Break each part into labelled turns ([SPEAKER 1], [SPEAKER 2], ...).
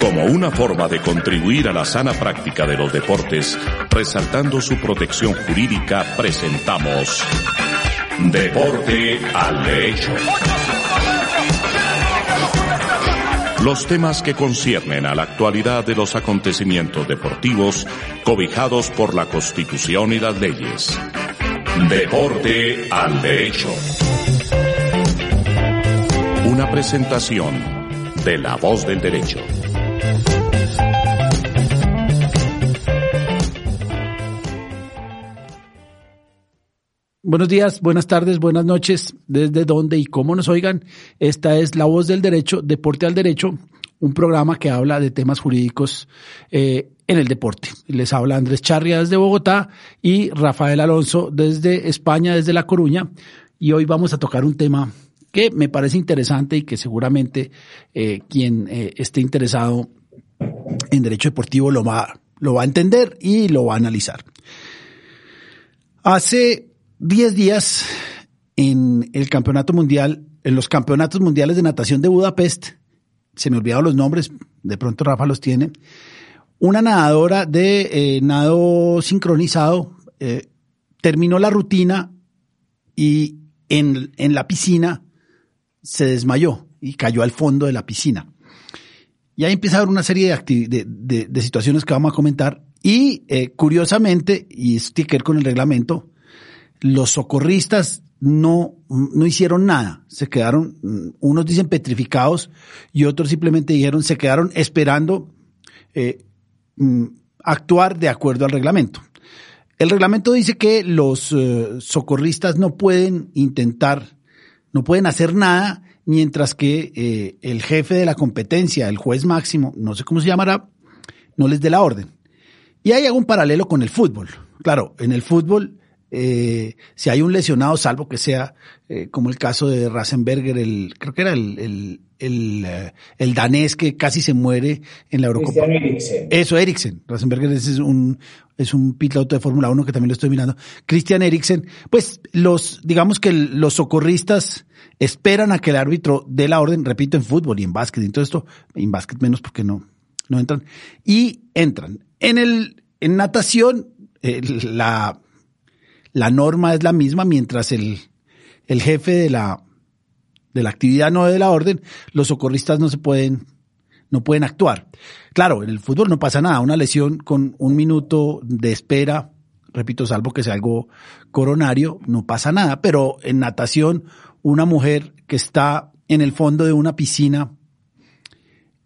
[SPEAKER 1] Como una forma de contribuir a la sana práctica de los deportes, resaltando su protección jurídica, presentamos Deporte al Derecho. Los temas que conciernen a la actualidad de los acontecimientos deportivos cobijados por la Constitución y las leyes. Deporte al Derecho. Una presentación de La Voz del Derecho.
[SPEAKER 2] Buenos días, buenas tardes, buenas noches, desde donde y cómo nos oigan. Esta es La Voz del Derecho, Deporte al Derecho, un programa que habla de temas jurídicos eh, en el deporte. Les habla Andrés Charria desde Bogotá y Rafael Alonso desde España, desde La Coruña. Y hoy vamos a tocar un tema que me parece interesante y que seguramente eh, quien eh, esté interesado en derecho deportivo lo va, lo va a entender y lo va a analizar. Hace 10 días en el campeonato mundial, en los campeonatos mundiales de natación de Budapest, se me olvidaron los nombres, de pronto Rafa los tiene, una nadadora de eh, nado sincronizado eh, terminó la rutina y en, en, la piscina se desmayó y cayó al fondo de la piscina. Y ahí empieza a haber una serie de, situaciones que vamos a comentar y eh, curiosamente, y esto tiene que ver con el reglamento, los socorristas no, no hicieron nada. Se quedaron, unos dicen petrificados y otros simplemente dijeron, se quedaron esperando eh, mm, actuar de acuerdo al reglamento. El reglamento dice que los eh, socorristas no pueden intentar, no pueden hacer nada mientras que eh, el jefe de la competencia, el juez máximo, no sé cómo se llamará, no les dé la orden. Y hay algún paralelo con el fútbol. Claro, en el fútbol eh, si hay un lesionado, salvo que sea eh, como el caso de Rasenberger, el, creo que era el, el, el, eh, el, danés que casi se muere en la Eurocopa. Eriksen. Eso, Eriksen. Rasenberger es un, es un piloto de Fórmula 1 que también lo estoy mirando. Christian Eriksen, pues los, digamos que los socorristas esperan a que el árbitro dé la orden, repito, en fútbol y en básquet, y todo esto, en básquet menos porque no, no entran, y entran. En el, en natación, la, la norma es la misma mientras el, el jefe de la, de la actividad no de la orden, los socorristas no se pueden, no pueden actuar. Claro, en el fútbol no pasa nada, una lesión con un minuto de espera, repito, salvo que sea algo coronario, no pasa nada, pero en natación, una mujer que está en el fondo de una piscina,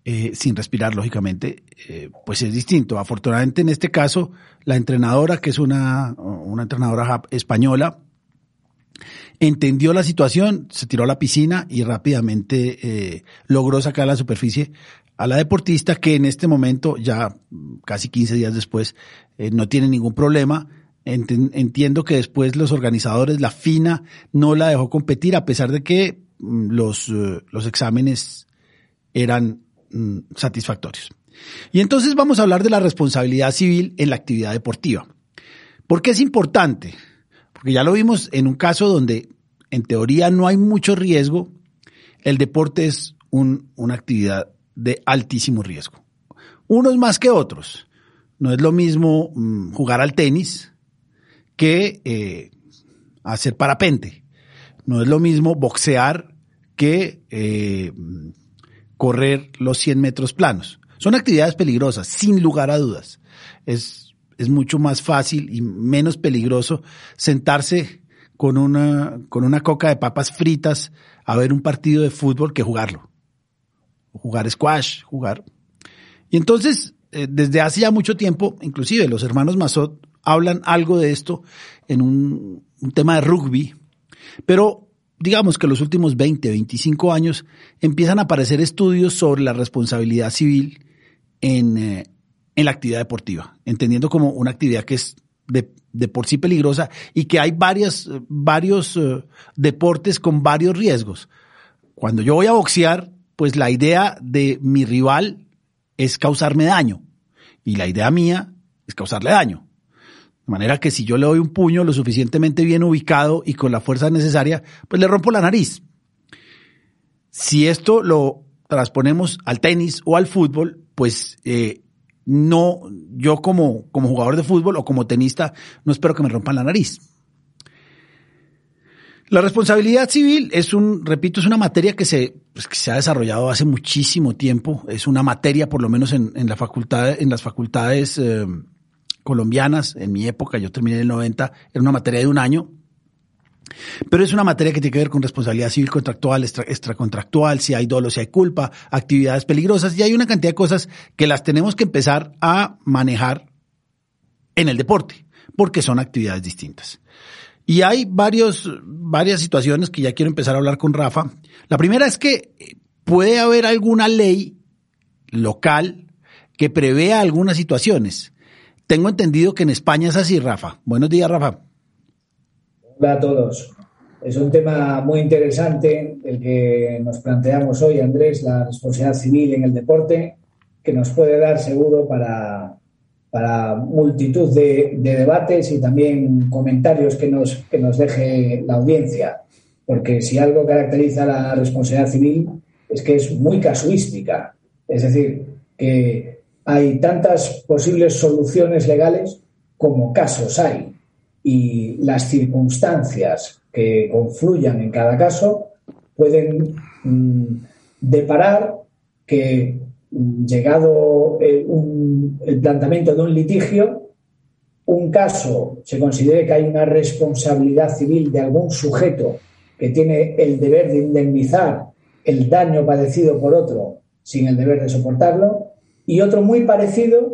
[SPEAKER 2] eh, sin respirar, lógicamente, eh, pues es distinto. Afortunadamente, en este caso, la entrenadora, que es una, una entrenadora española, entendió la situación, se tiró a la piscina y rápidamente eh, logró sacar a la superficie a la deportista que en este momento, ya casi 15 días después, no tiene ningún problema. Entiendo que después los organizadores, la FINA, no la dejó competir a pesar de que mm, los, los exámenes eran Mm, satisfactorios. Y entonces vamos a hablar de la responsabilidad civil en la actividad deportiva. ¿Por qué es importante? Porque ya lo vimos en un caso donde en teoría no hay mucho riesgo, el deporte es una actividad de altísimo riesgo. Unos más que otros. No es lo mismo mm, jugar al tenis que eh, hacer parapente. No es lo mismo boxear que eh, correr los 100 metros planos. Son actividades peligrosas, sin lugar a dudas. Es, es mucho más fácil y menos peligroso sentarse con una, con una coca de papas fritas a ver un partido de fútbol que jugarlo. Jugar squash, jugar. Y entonces, eh, desde hace ya mucho tiempo, inclusive los hermanos Mazot hablan algo de esto en un, un tema de rugby, pero digamos que los últimos 20, 25 años empiezan a aparecer estudios sobre la responsabilidad civil en, eh, en la actividad deportiva, entendiendo como una actividad que es de, de por sí peligrosa y que hay varias, varios uh, deportes con varios riesgos. Cuando yo voy a boxear, pues la idea de mi rival es causarme daño y la idea mía es causarle daño. De manera que si yo le doy un puño lo suficientemente bien ubicado y con la fuerza necesaria, pues le rompo la nariz. Si esto lo transponemos al tenis o al fútbol, pues eh, no, yo como, como jugador de fútbol o como tenista, no espero que me rompan la nariz. La responsabilidad civil es un, repito, es una materia que se, pues, que se ha desarrollado hace muchísimo tiempo. Es una materia, por lo menos en, en la facultad, en las facultades eh, colombianas. En mi época, yo terminé en el 90, era una materia de un año. Pero es una materia que tiene que ver con responsabilidad civil contractual, extra, extracontractual, si hay dolo, si hay culpa, actividades peligrosas, y hay una cantidad de cosas que las tenemos que empezar a manejar en el deporte, porque son actividades distintas. Y hay varios, varias situaciones que ya quiero empezar a hablar con Rafa. La primera es que puede haber alguna ley local que prevea algunas situaciones. Tengo entendido que en España es así, Rafa. Buenos días, Rafa.
[SPEAKER 3] Hola a todos. Es un tema muy interesante el que nos planteamos hoy, Andrés, la responsabilidad civil en el deporte, que nos puede dar seguro para, para multitud de, de, debates y también comentarios que nos, que nos deje la audiencia. Porque si algo caracteriza la responsabilidad civil es que es muy casuística. Es decir, que hay tantas posibles soluciones legales como casos hay. Y las circunstancias que confluyan en cada caso pueden mm, deparar que mm, llegado un, el planteamiento de un litigio, un caso se considere que hay una responsabilidad civil de algún sujeto que tiene el deber de indemnizar el daño padecido por otro sin el deber de soportarlo, y otro muy parecido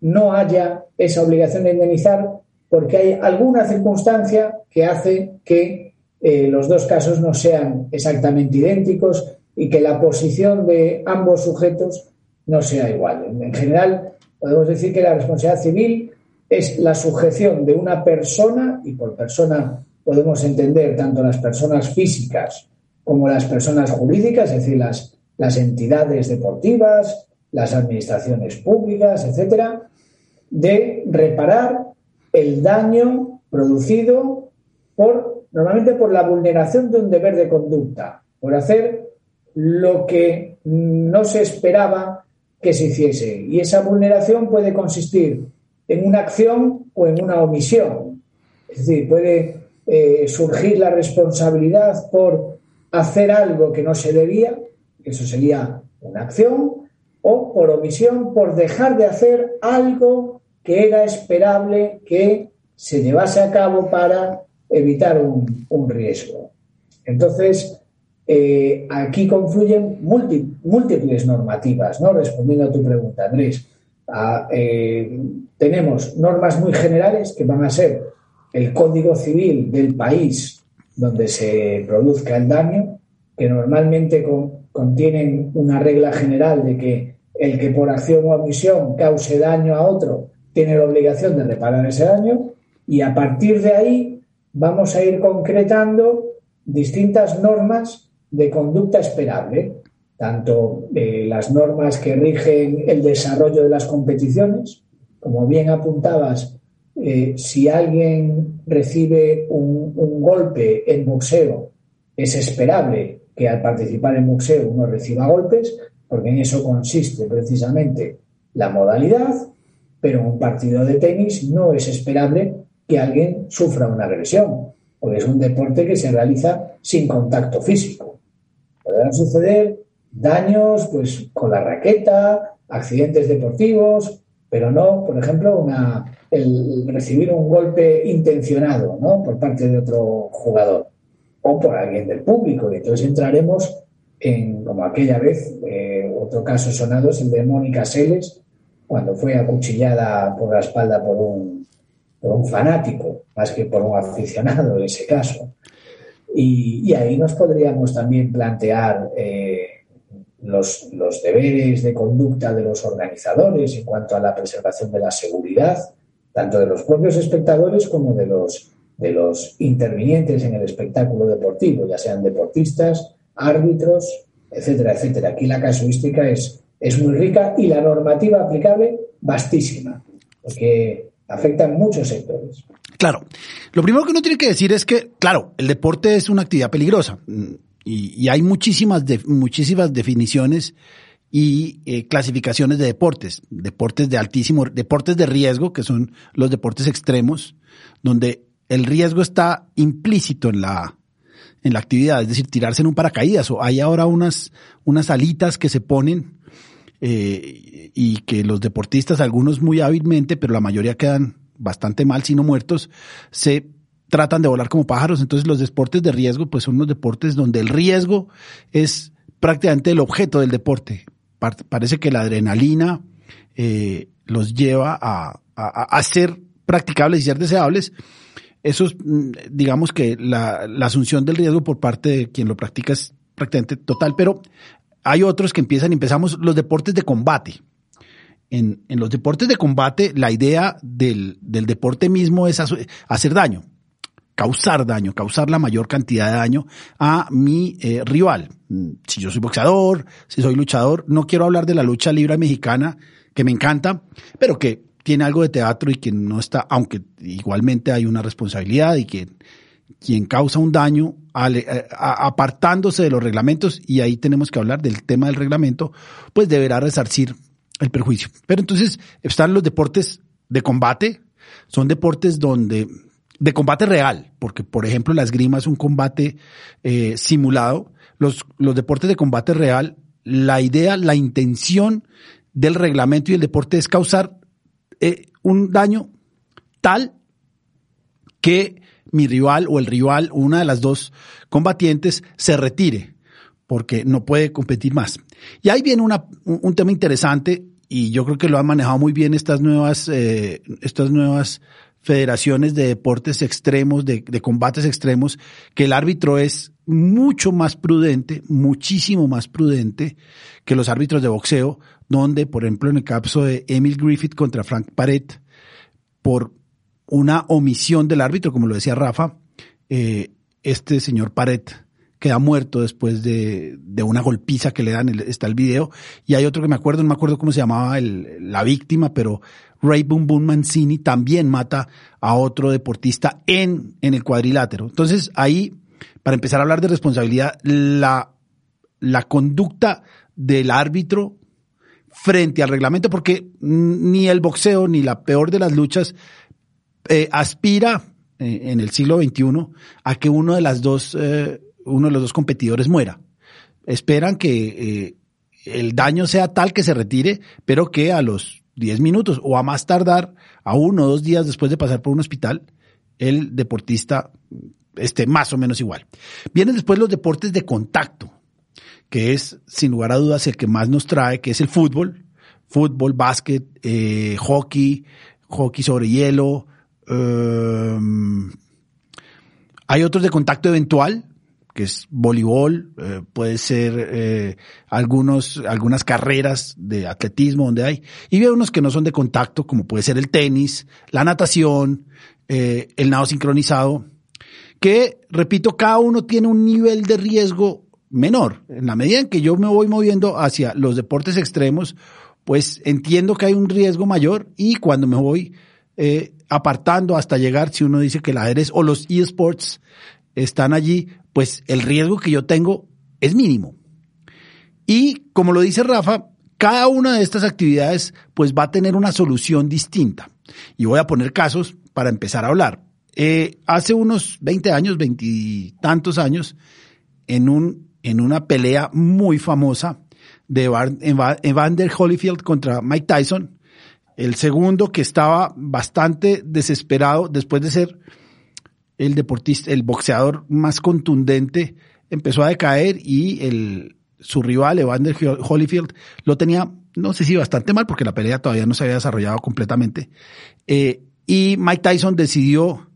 [SPEAKER 3] no haya esa obligación de indemnizar porque hay alguna circunstancia que hace que eh, los dos casos no sean exactamente idénticos y que la posición de ambos sujetos no sea igual. En general, podemos decir que la responsabilidad civil es la sujeción de una persona, y por persona podemos entender tanto las personas físicas como las personas jurídicas, es decir, las, las entidades deportivas, las administraciones públicas, etcétera, de reparar el daño producido por, normalmente por la vulneración de un deber de conducta, por hacer lo que no se esperaba que se hiciese. Y esa vulneración puede consistir en una acción o en una omisión. Es decir, puede eh, surgir la responsabilidad por hacer algo que no se debía, eso sería una acción, o por omisión, por dejar de hacer algo que era esperable que se llevase a cabo para evitar un, un riesgo. Entonces, eh, aquí confluyen múltiples normativas, ¿no? Respondiendo a tu pregunta, Andrés. A, eh, tenemos normas muy generales que van a ser el Código Civil del país donde se produzca el daño, que normalmente con, contienen una regla general de que el que por acción o omisión cause daño a otro tiene la obligación de reparar ese daño y a partir de ahí vamos a ir concretando distintas normas de conducta esperable, tanto eh, las normas que rigen el desarrollo de las competiciones, como bien apuntabas, eh, si alguien recibe un, un golpe en boxeo, es esperable que al participar en boxeo uno reciba golpes, porque en eso consiste precisamente la modalidad pero en un partido de tenis no es esperable que alguien sufra una agresión, porque es un deporte que se realiza sin contacto físico. Podrán suceder daños pues, con la raqueta, accidentes deportivos, pero no, por ejemplo, una, el recibir un golpe intencionado ¿no? por parte de otro jugador o por alguien del público. Y entonces entraremos en, como aquella vez, eh, otro caso sonado es el de Mónica Seles, cuando fue acuchillada por la espalda por un, por un fanático, más que por un aficionado en ese caso. Y, ahí nos podríamos también plantear eh, los, los, deberes de conducta de los organizadores en cuanto a la preservación de la seguridad, tanto de los propios espectadores como de los, de los intervinientes en el espectáculo deportivo, ya sean deportistas, árbitros, etcétera, etcétera. Aquí la casuística es es muy rica y la normativa aplicable vastísima, porque afecta a muchos sectores.
[SPEAKER 2] Claro. Lo primero que uno tiene que decir es que, claro, el deporte es una actividad peligrosa. y, hay muchísimas, muchísimas definiciones y eh, clasificaciones de deportes, deportes de altísimo, deportes de riesgo, que son los deportes extremos, donde el riesgo está implícito en la, en la actividad, es decir, tirarse en un paracaídas, o hay ahora unas, unas alitas que se ponen eh, y que los deportistas, algunos muy hábilmente, pero la mayoría quedan bastante mal, si no muertos, se tratan de volar como pájaros. Entonces los deportes de riesgo, pues son unos deportes donde el riesgo es prácticamente el objeto del deporte. Parece que la adrenalina eh, los lleva a, a, ser practicables y ser deseables. Eso es, mm, digamos que la, la asunción del riesgo por parte de quien lo practica es prácticamente total, pero hay otros que empiezan, empezamos los deportes de combate. En, en los deportes de combate, la idea del, del deporte mismo es hacer daño, causar daño, causar la mayor cantidad de daño a mi eh, rival. Si yo soy boxeador, si soy luchador, no quiero hablar de la lucha libre mexicana, que me encanta, pero que tiene algo de teatro y que no está, aunque igualmente hay una responsabilidad y que quien causa un daño eh, apartándose de los reglamentos, y ahí tenemos que hablar del tema del reglamento, pues deberá resarcir el perjuicio. Pero entonces están los deportes de combate, son deportes donde, de combate real, porque por ejemplo la esgrima es un combate eh, simulado, los, los deportes de combate real, la idea, la intención del reglamento y el deporte es causar eh, un daño tal que mi rival o el rival, una de las dos combatientes, se retire porque no puede competir más. Y ahí viene una, un tema interesante y yo creo que lo han manejado muy bien estas nuevas, eh, estas nuevas federaciones de deportes extremos, de, de, combates extremos, que el árbitro es mucho más prudente, muchísimo más prudente que los árbitros de boxeo, donde, por ejemplo, en el caso de Emil Griffith contra Frank Paret, por una omisión del árbitro, como lo decía Rafa, eh, este señor Paret queda muerto después de, una golpiza que le dan, está el video, y hay otro que me acuerdo, no me acuerdo cómo se llamaba el, la víctima, pero Ray Boom Boom Mancini también mata a otro deportista en, en el cuadrilátero. Entonces ahí, para empezar a hablar de responsabilidad, la, la conducta del árbitro frente al reglamento, porque ni el boxeo ni la peor de las luchas eh, aspira eh, en el siglo XXI a que uno de las dos, eh, uno de los dos competidores muera. Esperan que el daño sea tal que se retire, pero que a los 10 minutos o a más tardar, a uno o dos días después de pasar por un hospital, el deportista esté más o menos igual. Vienen después los deportes de contacto, que es sin lugar a dudas el que más nos trae, que es el fútbol, fútbol, básquet, hockey, hockey sobre hielo, Em, hay otros de contacto eventual, que es voleibol, eh, puede ser eh, algunos, algunas carreras de atletismo donde hay, y hay unos que no son de contacto, como puede ser el tenis, la natación, eh, el nado sincronizado, que, repito, cada uno tiene un nivel de riesgo menor. En la medida en que yo me voy moviendo hacia los deportes extremos, pues entiendo que hay un riesgo mayor y cuando me voy eh, apartando hasta llegar, si uno dice que la ajedrez o los eSports están allí, pues el riesgo que yo tengo es mínimo. Y como lo dice Rafa, cada una de estas actividades pues va a tener una solución distinta. Y voy a poner casos para empezar a hablar. Eh, hace unos 20 años, veintitantos años, en, un, en una pelea muy famosa de Evander Holyfield contra Mike Tyson, el segundo que estaba bastante desesperado después de ser el deportista, el boxeador más contundente, empezó a decaer y el, su rival, Evander Holyfield, lo tenía, no sé si bastante mal, porque la pelea todavía no se había desarrollado completamente. Eh, y Mike Tyson decidió,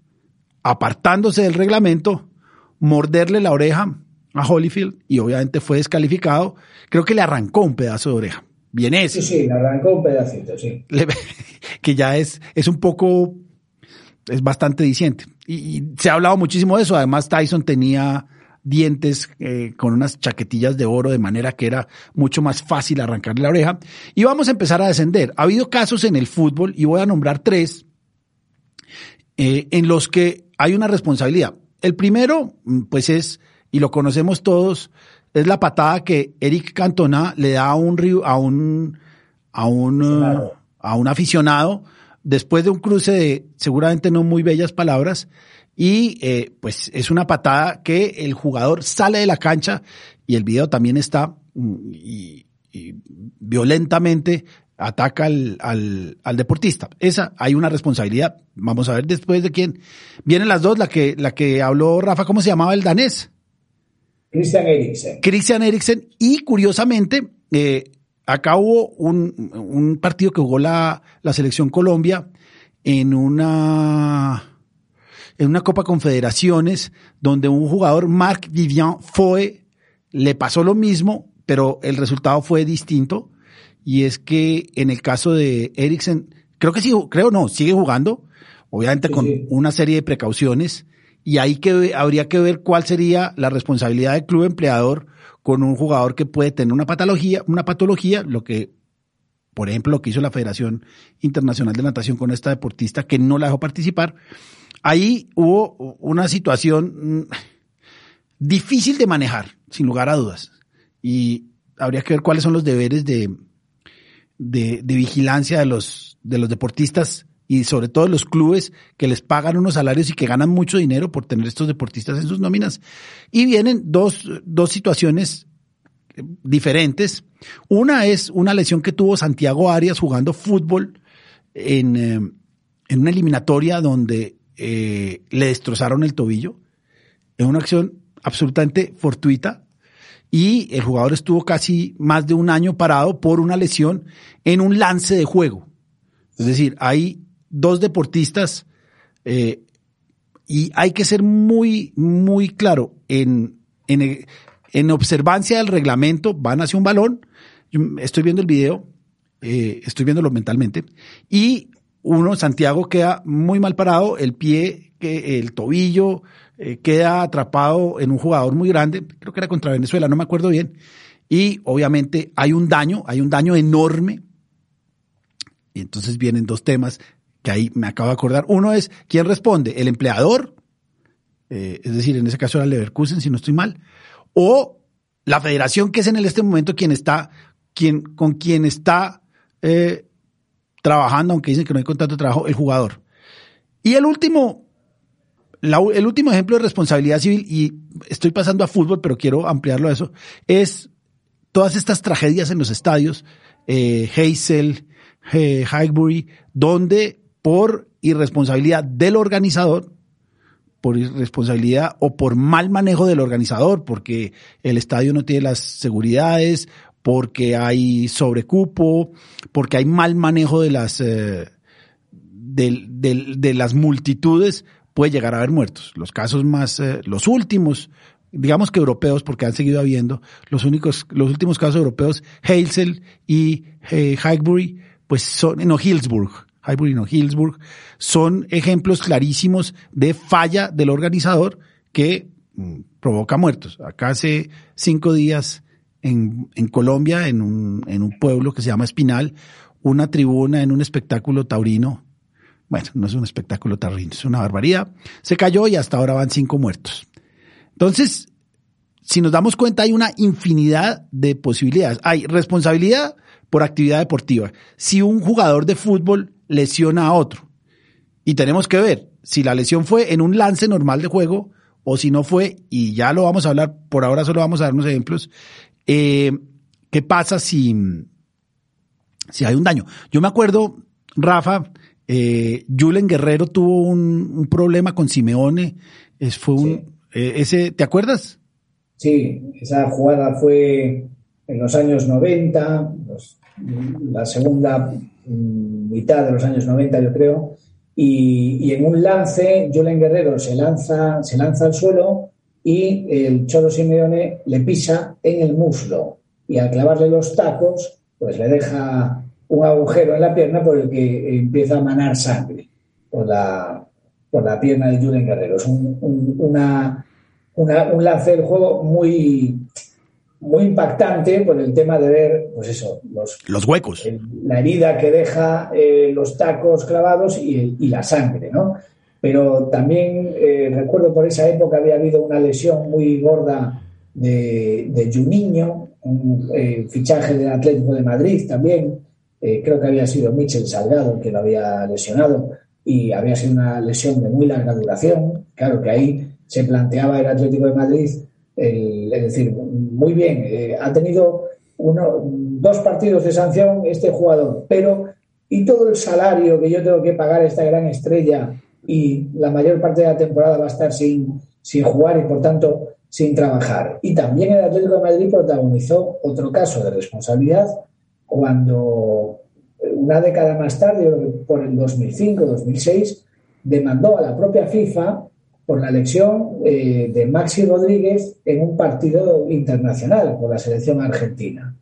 [SPEAKER 2] apartándose del reglamento, morderle la oreja a Holyfield y obviamente fue descalificado. Creo que le arrancó un pedazo de oreja. Bien
[SPEAKER 3] Sí, sí, arrancó un pedacito, sí.
[SPEAKER 2] que ya es, es un poco, es bastante diciente. Y, se ha hablado muchísimo de eso. Además, Tyson tenía dientes eh, con unas chaquetillas de oro, de manera que era mucho más fácil arrancarle la oreja. Y vamos a empezar a descender. Ha habido casos en el fútbol, y voy a nombrar tres, eh, en los que hay una responsabilidad. El primero, pues es y lo conocemos todos, es la patada que Eric Cantona le da a un a un a un a un aficionado después de un cruce de seguramente no muy bellas palabras y eh, pues es una patada que el jugador sale de la cancha y el video también está mm, y, violentamente ataca al, al, al, deportista. Esa hay una responsabilidad. Vamos a ver después de quién. Vienen las dos, la que, la que habló Rafa, ¿cómo se llamaba el danés?
[SPEAKER 3] Christian Eriksen.
[SPEAKER 2] Christian Eriksen. Y curiosamente, eh, acá hubo un, un, partido que jugó la, la selección Colombia en una, en una Copa Confederaciones donde un jugador, Marc Vivian fue, le pasó lo mismo, pero el resultado fue distinto. Y es que en el caso de Eriksen, creo que sí, creo no, sigue jugando, obviamente con una serie de precauciones y ahí que habría que ver cuál sería la responsabilidad del club empleador con un jugador que puede tener una patología, una patología, lo que, por ejemplo, lo que hizo la Federación Internacional de Natación con esta deportista que no la dejó participar. Ahí hubo una situación mm, difícil de manejar, sin lugar a dudas. Y habría que ver cuáles son los deberes de, de, de vigilancia de los, de los deportistas y sobre todo los clubes que les pagan unos salarios y que ganan mucho dinero por tener estos deportistas en sus nóminas. Y vienen dos, dos situaciones diferentes. Una es una lesión que tuvo Santiago Arias jugando fútbol en, eh, en una eliminatoria donde eh, le destrozaron el tobillo. En una acción absolutamente fortuita. Y el jugador estuvo casi más de un año parado por una lesión en un lance de juego. Es decir, hay dos deportistas eh, y hay que ser muy, muy claro en, en, en, observancia del reglamento, van hacia un balón, estoy viendo el video, eh, estoy viéndolo mentalmente, y uno, Santiago, queda muy mal parado, el pie, el tobillo eh, queda atrapado en un jugador muy grande, creo que era contra Venezuela, no me acuerdo bien, y obviamente hay un daño, hay un daño enorme, y entonces vienen dos temas que ahí me acabo de acordar. Uno es, ¿quién responde? ¿El empleador? Eh, es decir, en ese caso era Leverkusen, si no estoy mal. O la federación, que es en este momento quien está, quien, con quien está eh, trabajando, aunque dicen que no hay contrato de trabajo, el jugador. Y el último, el último ejemplo de responsabilidad civil, y estoy pasando a fútbol, pero quiero ampliarlo a eso, es todas estas tragedias en los estadios, eh, Hazel, eh, Highbury, donde por irresponsabilidad del organizador, por irresponsabilidad o por mal manejo del organizador, porque el estadio no tiene las seguridades, porque hay sobrecupo, porque hay mal manejo de las eh, de, las multitudes, puede llegar a haber muertos. Los casos más, eh, los últimos, digamos que europeos, porque han seguido habiendo, los únicos, los últimos casos europeos, Hazel y eh, Highbury, pues son, no, Hillsburg, Highbury no, Hillsburg, son ejemplos clarísimos de falla del organizador que mm, provoca muertos. Acá hace cinco días en, en Colombia, en un, en un pueblo que se llama Espinal, una tribuna en un espectáculo taurino, bueno, no es un espectáculo taurino, es una barbaridad, se cayó y hasta ahora van cinco muertos. Entonces, si nos damos cuenta, hay una infinidad de posibilidades. Hay responsabilidad por actividad deportiva. Si un jugador de fútbol lesiona a otro. Y tenemos que ver si la lesión fue en un lance normal de juego o si no fue, y ya lo vamos a hablar, por ahora solo vamos a dar unos ejemplos, eh, ¿qué pasa si, si hay un daño? Yo me acuerdo, Rafa, eh, Julen Guerrero tuvo un, problema con Simeone, es, fue un, eh, ese, ¿te acuerdas?
[SPEAKER 3] Sí, esa jugada fue en los años 90, la segunda mm, mitad de los años 90, yo creo, y, en un lance, Julen Guerrero se lanza, se lanza al suelo y el Cholo Simeone le pisa en el muslo y al clavarle los tacos, pues le deja un agujero en la pierna por el que empieza a manar sangre por la, por la pierna de Julen Guerrero. Es un, una, un lance del juego muy, muy impactante por el tema de ver, pues eso, los,
[SPEAKER 2] los huecos.
[SPEAKER 3] la herida que deja eh, los tacos clavados y, la sangre, ¿no? Pero también eh, recuerdo por esa época había habido una lesión muy gorda de, de Juninho, un eh, fichaje del Atlético de Madrid también. Creo que había sido Michel Salgado que lo había lesionado y había sido una lesión de muy larga duración. Claro que ahí se planteaba el Atlético de Madrid, es decir, muy bien, ha tenido uno, dos partidos de sanción este jugador, pero ¿y todo el salario que yo tengo que pagar a esta gran estrella y la mayor parte de la temporada va a estar sin, sin jugar y por tanto sin trabajar? Y también el Atlético de Madrid protagonizó otro caso de responsabilidad cuando una década más tarde, por el 2005-2006, demandó a la propia FIFA por la elección eh, de Maxi Rodríguez en un partido internacional por la selección argentina.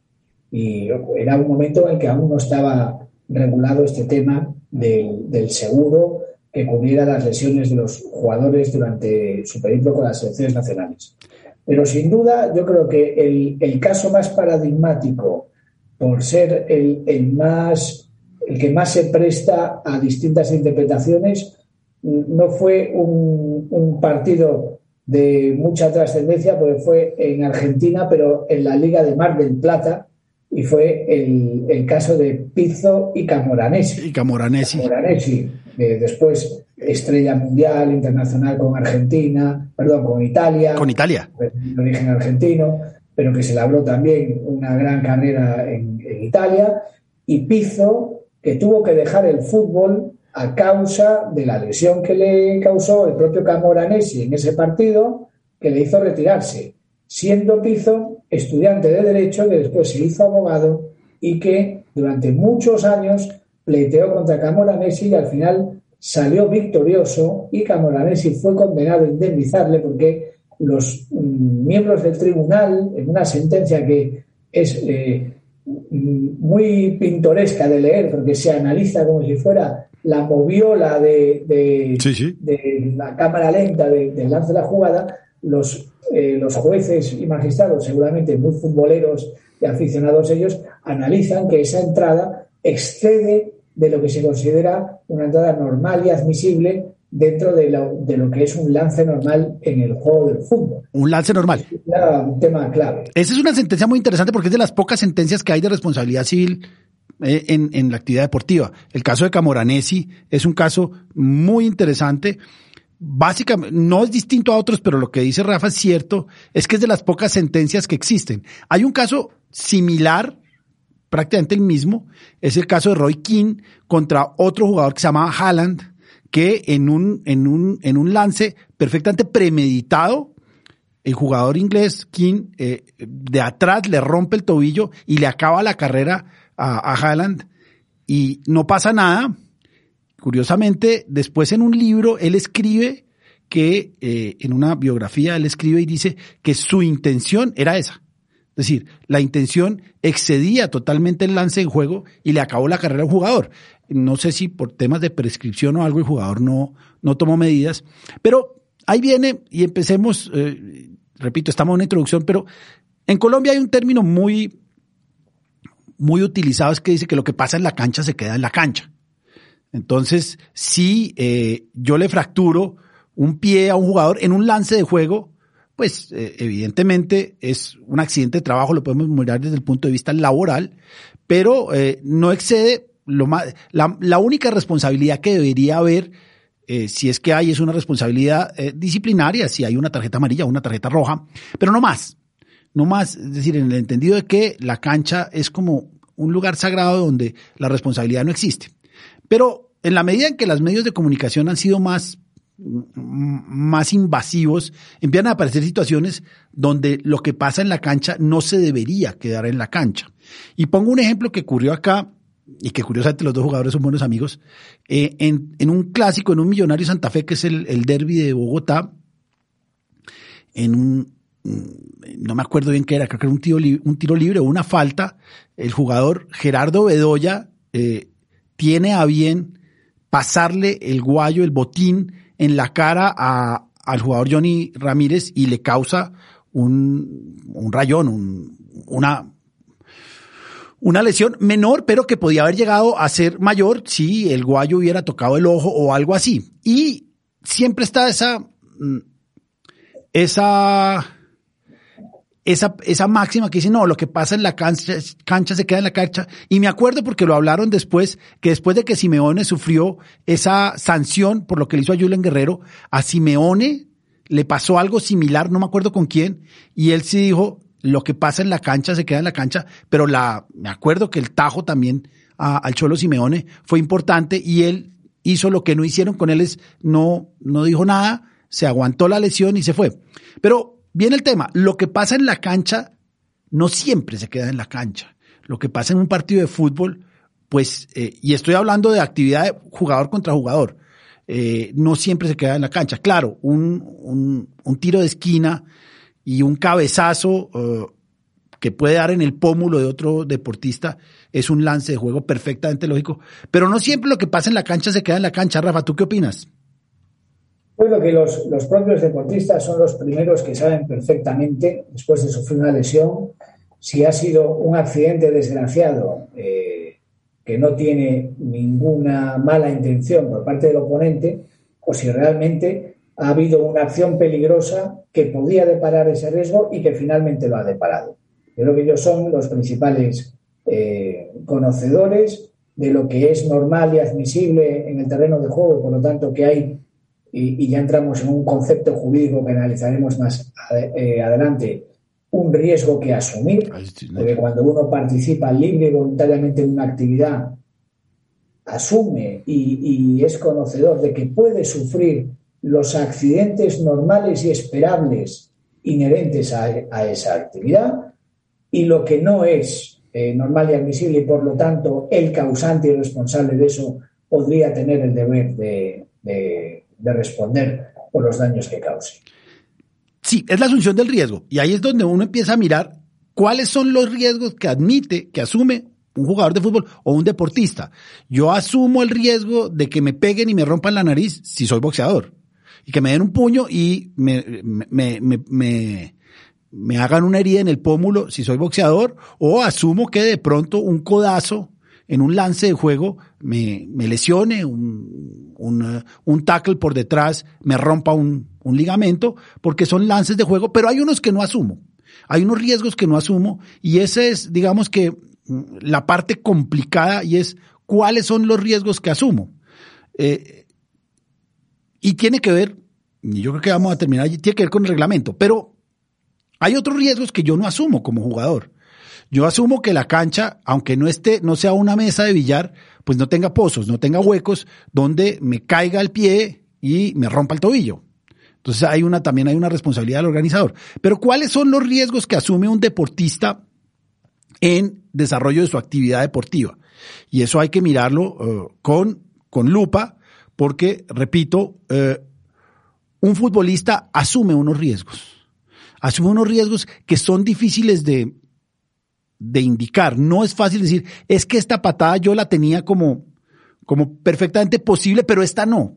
[SPEAKER 3] Y era un momento en que aún no estaba regulado este tema del, seguro que cubriera las lesiones de los jugadores durante su periplo con las selecciones nacionales. Pero sin duda, yo creo que el, caso más paradigmático, por ser el, más, el que más se presta a distintas interpretaciones, no fue un, un partido de mucha trascendencia, porque fue en Argentina, pero en la Liga de Mar del Plata, y fue el, el caso de Pizzo y Camoranesi.
[SPEAKER 2] Y Camoranesi.
[SPEAKER 3] Camoranesi después estrella mundial, internacional con Argentina, perdón, con Italia.
[SPEAKER 2] Con Italia.
[SPEAKER 3] De origen argentino, pero que se le habló también una gran carrera en, en Italia. Y Pizzo, que tuvo que dejar el fútbol a causa de la lesión que le causó el propio Camoranesi en ese partido, que le hizo retirarse, siendo Pizo estudiante de Derecho, que después se hizo abogado y que durante muchos años pleiteó contra Camoranesi y al final salió victorioso y Camoranesi fue condenado a indemnizarle porque los mm, miembros del tribunal, en una sentencia que es eh, muy pintoresca de leer, porque se analiza como si fuera la moviola de, de, la cámara lenta del lance de la jugada, los, eh, los jueces y magistrados, seguramente muy futboleros y aficionados ellos, analizan que esa entrada excede de lo que se considera una entrada normal y admisible dentro de lo, de lo que es un lance normal en el juego del fútbol.
[SPEAKER 2] Un lance normal.
[SPEAKER 3] Es un tema clave.
[SPEAKER 2] Esa es una sentencia muy interesante porque es de las pocas sentencias que hay de responsabilidad civil en, en, la actividad deportiva. El caso de Camoranesi es un caso muy interesante. Básicamente, no es distinto a otros, pero lo que dice Rafa es cierto, es que es de las pocas sentencias que existen. Hay un caso similar, prácticamente el mismo, es el caso de Roy King contra otro jugador que se llamaba Haaland, que en un, en un, en un lance perfectamente premeditado, el jugador inglés King eh, de atrás le rompe el tobillo y le acaba la carrera a, Haaland y no pasa nada. Curiosamente, después en un libro él escribe que, eh, en una biografía, él escribe y dice que su intención era esa. Es decir, la intención excedía totalmente el lance en juego y le acabó la carrera al jugador. No sé si por temas de prescripción o algo el jugador no, no tomó medidas, pero ahí viene y empecemos, eh, repito, estamos en una introducción, pero en Colombia hay un término muy muy utilizado es que dice que lo que pasa en la cancha se queda en la cancha. Entonces, si eh, yo le fracturo un pie a un jugador en un lance de juego, pues eh, evidentemente es un accidente de trabajo, lo podemos mirar desde el punto de vista laboral, pero eh, no excede lo más, la, la, única responsabilidad que debería haber, si es que hay, es una responsabilidad disciplinaria, si hay una tarjeta amarilla o una tarjeta roja, pero no más no más, es decir, en el entendido de que la cancha es como un lugar sagrado donde la responsabilidad no existe. Pero en la medida en que los medios de comunicación han sido más, más invasivos, empiezan a aparecer situaciones donde lo que pasa en la cancha no se debería quedar en la cancha. Y pongo un ejemplo que ocurrió acá, y que curiosamente los dos jugadores son buenos amigos, eh, en, un clásico, en un Millonario Santa Fe, que es el, el derby de Bogotá, en un, Mm, no me acuerdo bien qué era, creo que era un tiro, un tiro libre o una falta, el jugador Gerardo Bedoya eh, tiene a bien pasarle el guayo, el botín en la cara a, al jugador Johnny Ramírez y le causa un, un rayón, un, una, una lesión menor, pero que podía haber llegado a ser mayor si el guayo hubiera tocado el ojo o algo así. Y siempre está esa, mm, esa, esa, esa máxima que dice, no, lo que pasa en la cancha, se queda en la cancha. Y me acuerdo porque lo hablaron después, que después de que Simeone sufrió esa sanción por lo que le hizo a Julen Guerrero, a Simeone le pasó algo similar, no me acuerdo con quién, y él sí dijo, lo que pasa en la cancha se queda en la cancha, pero la, me acuerdo que el tajo también al Cholo Simeone fue importante y él hizo lo que no hicieron con él, es no, no dijo nada, se aguantó la lesión y se fue. Pero viene el tema, lo que pasa en la cancha no siempre se queda en la cancha. Lo que pasa en un partido de fútbol, pues, eh, y estoy hablando de actividad de jugador contra jugador, eh, no siempre se queda en la cancha. Claro, un, un, tiro de esquina y un cabezazo eh, que puede dar en el pómulo de otro deportista es un lance de juego perfectamente lógico. Pero no siempre lo que pasa en la cancha se queda en la cancha. Rafa, ¿tú qué opinas?
[SPEAKER 3] Bueno, que los, los propios deportistas son los primeros que saben perfectamente, después de sufrir una lesión, si ha sido un accidente desgraciado eh, que no tiene ninguna mala intención por parte del oponente, o si realmente ha habido una acción peligrosa que podía deparar ese riesgo y que finalmente lo ha deparado. Yo creo que ellos son los principales eh, conocedores de lo que es normal y admisible en el terreno de juego, por lo tanto que hay, y, ya entramos en un concepto jurídico que analizaremos más eh, adelante, un riesgo que asumir, porque cuando uno participa libre y voluntariamente en una actividad, asume y, y es conocedor de que puede sufrir los accidentes normales y esperables inherentes a, esa actividad y lo que no es eh, normal y admisible y por lo tanto el causante y responsable de eso podría tener el deber de, responder por los daños que cause.
[SPEAKER 2] Sí, es la asunción del riesgo y ahí es donde uno empieza a mirar cuáles son los riesgos que admite, que asume un jugador de fútbol o un deportista. Yo asumo el riesgo de que me peguen y me rompan la nariz si soy boxeador y que me den un puño y me, me, me, hagan una herida en el pómulo si soy boxeador, o asumo que de pronto un codazo en un lance de juego me, me lesione, un, un, un, tackle por detrás me rompa un, un ligamento, porque son lances de juego, pero hay unos que no asumo. Hay unos riesgos que no asumo y ese es, digamos que, la parte complicada y es cuáles son los riesgos que asumo. Eh, y tiene que ver, y yo creo que vamos a terminar, tiene que ver con el reglamento, pero hay otros riesgos que yo no asumo como jugador. Yo asumo que la cancha, aunque no esté, no sea una mesa de billar, pues no tenga pozos, no tenga huecos donde me caiga el pie y me rompa el tobillo. Entonces hay una, también hay una responsabilidad del organizador. Pero ¿cuáles son los riesgos que asume un deportista en desarrollo de su actividad deportiva? Y eso hay que mirarlo eh, con, con lupa porque, repito, eh, un futbolista asume unos riesgos, asume unos riesgos que son difíciles de, de indicar. No es fácil decir, es que esta patada yo la tenía como, como perfectamente posible, pero esta no.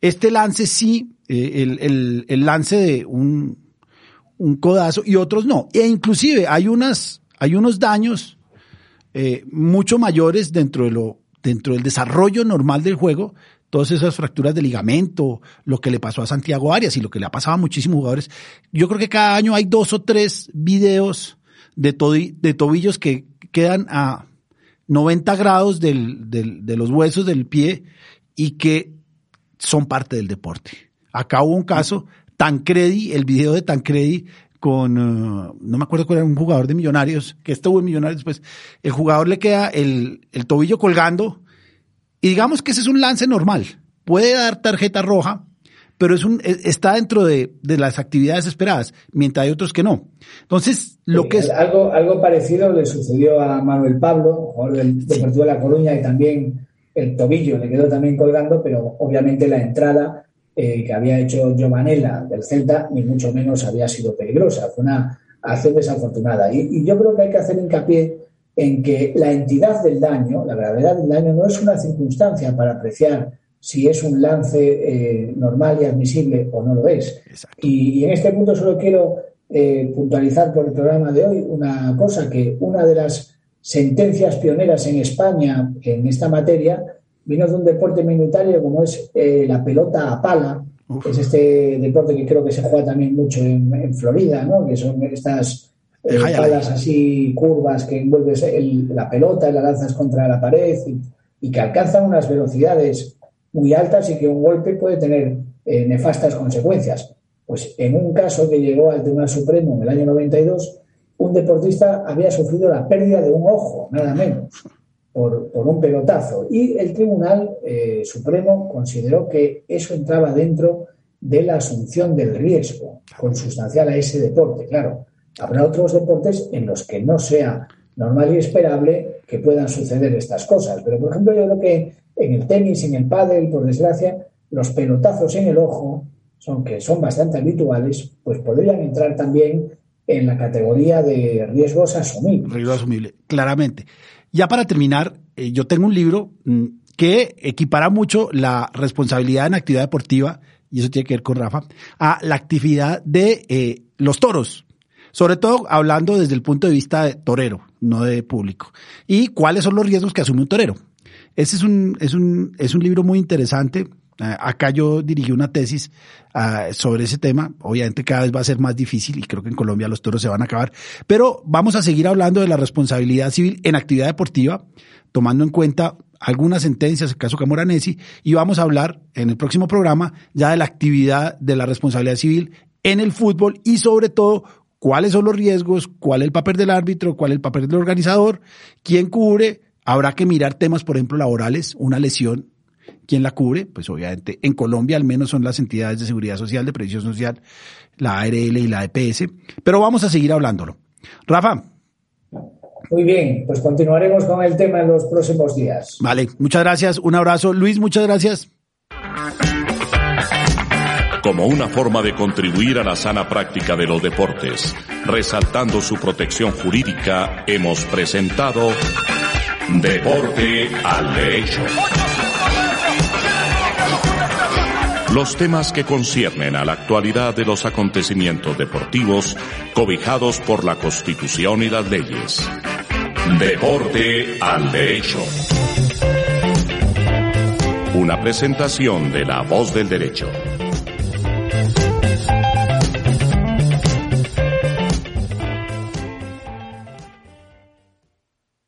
[SPEAKER 2] Este lance sí, eh, el, el, lance de un, un codazo y otros no. E inclusive hay unas, hay unos daños eh, mucho mayores dentro de lo, dentro del desarrollo normal del juego todas esas fracturas de ligamento, lo que le pasó a Santiago Arias y lo que le ha pasado a muchísimos jugadores. Yo creo que cada año hay dos o tres videos de, de tobillos que quedan a 90 grados del, del, de los huesos del pie y que son parte del deporte. Acá hubo un caso, Tancredi, el video de Tancredi con, uh, no me acuerdo cuál era un jugador de Millonarios, que estuvo en Millonarios, pues el jugador le queda el, el tobillo colgando y digamos que ese es un lance normal. Puede dar tarjeta roja, pero es un, e, está dentro de, las actividades esperadas, mientras hay otros que no. Entonces, lo que es...
[SPEAKER 3] Algo, algo parecido le sucedió a Manuel Pablo, jugador del Deportivo de La Coruña, y también el tobillo le quedó también colgando, pero obviamente la entrada eh, que había hecho Giovanella del Celta, ni mucho menos había sido peligrosa. Fue una acción desafortunada. Y, y yo creo que hay que hacer hincapié en que la entidad del daño, la gravedad del daño, no es una circunstancia para apreciar si es un lance eh, normal y admisible o no lo es. Y, en este punto solo quiero eh, puntualizar por el programa de hoy una cosa, que una de las sentencias pioneras en España en esta materia vino de un deporte minoritario como es eh, la pelota a pala, Es este deporte que creo que se juega también mucho en, Florida, ¿no? Que son estas palas así curvas que envuelves la pelota y la lanzas contra la pared y, que alcanzan unas velocidades muy altas y que un golpe puede tener eh, nefastas consecuencias. Pues en un caso que llegó al Tribunal Supremo en el año 92, un deportista había sufrido la pérdida de un ojo, nada menos por, un pelotazo. Y el Tribunal eh, Supremo consideró que eso entraba dentro de la asunción del riesgo consustancial a ese deporte. Claro, habrá otros deportes en los que no sea normal y esperable que puedan suceder estas cosas. Pero, por ejemplo, yo creo que en el tenis, en el pádel, por desgracia, los pelotazos en el ojo, son, que son bastante habituales, pues podrían entrar también en la categoría de riesgos asumibles.
[SPEAKER 2] Riesgo asumible, claramente. Ya para terminar, eh, yo tengo un libro mm, que equipara mucho la responsabilidad en actividad deportiva, y eso tiene que ver con Rafa, a la actividad de eh, los toros. Sobre todo hablando desde el punto de vista de torero, no de público. Y cuáles son los riesgos que asume un torero. Ese es un, es un, es un libro muy interesante. Eh, acá yo dirigí una tesis ah, sobre ese tema. Obviamente cada vez va a ser más difícil y creo que en Colombia los toros se van a acabar. Pero vamos a seguir hablando de la responsabilidad civil en actividad deportiva, tomando en cuenta algunas sentencias, el caso Camoranesi, y vamos a hablar en el próximo programa ya de la actividad de la responsabilidad civil en el fútbol y sobre todo cuáles son los riesgos, cuál es el papel del árbitro, cuál es el papel del organizador, quién cubre. Habrá que mirar temas, por ejemplo, laborales, una lesión ¿Quién la cubre? Pues obviamente en Colombia al menos son las entidades de seguridad social, de previsión social, la ARL y la EPS, pero vamos a seguir hablándolo. Rafa.
[SPEAKER 3] Muy bien, pues continuaremos con el tema en los próximos días.
[SPEAKER 2] Vale, muchas gracias, un abrazo. Luis, muchas gracias.
[SPEAKER 1] Como una forma de contribuir a la sana práctica de los deportes, resaltando su protección jurídica, hemos presentado Deporte al Derecho. Los temas que conciernen a la actualidad de los acontecimientos deportivos cobijados por la Constitución y las leyes. Deporte al Derecho. Una presentación de La Voz del Derecho.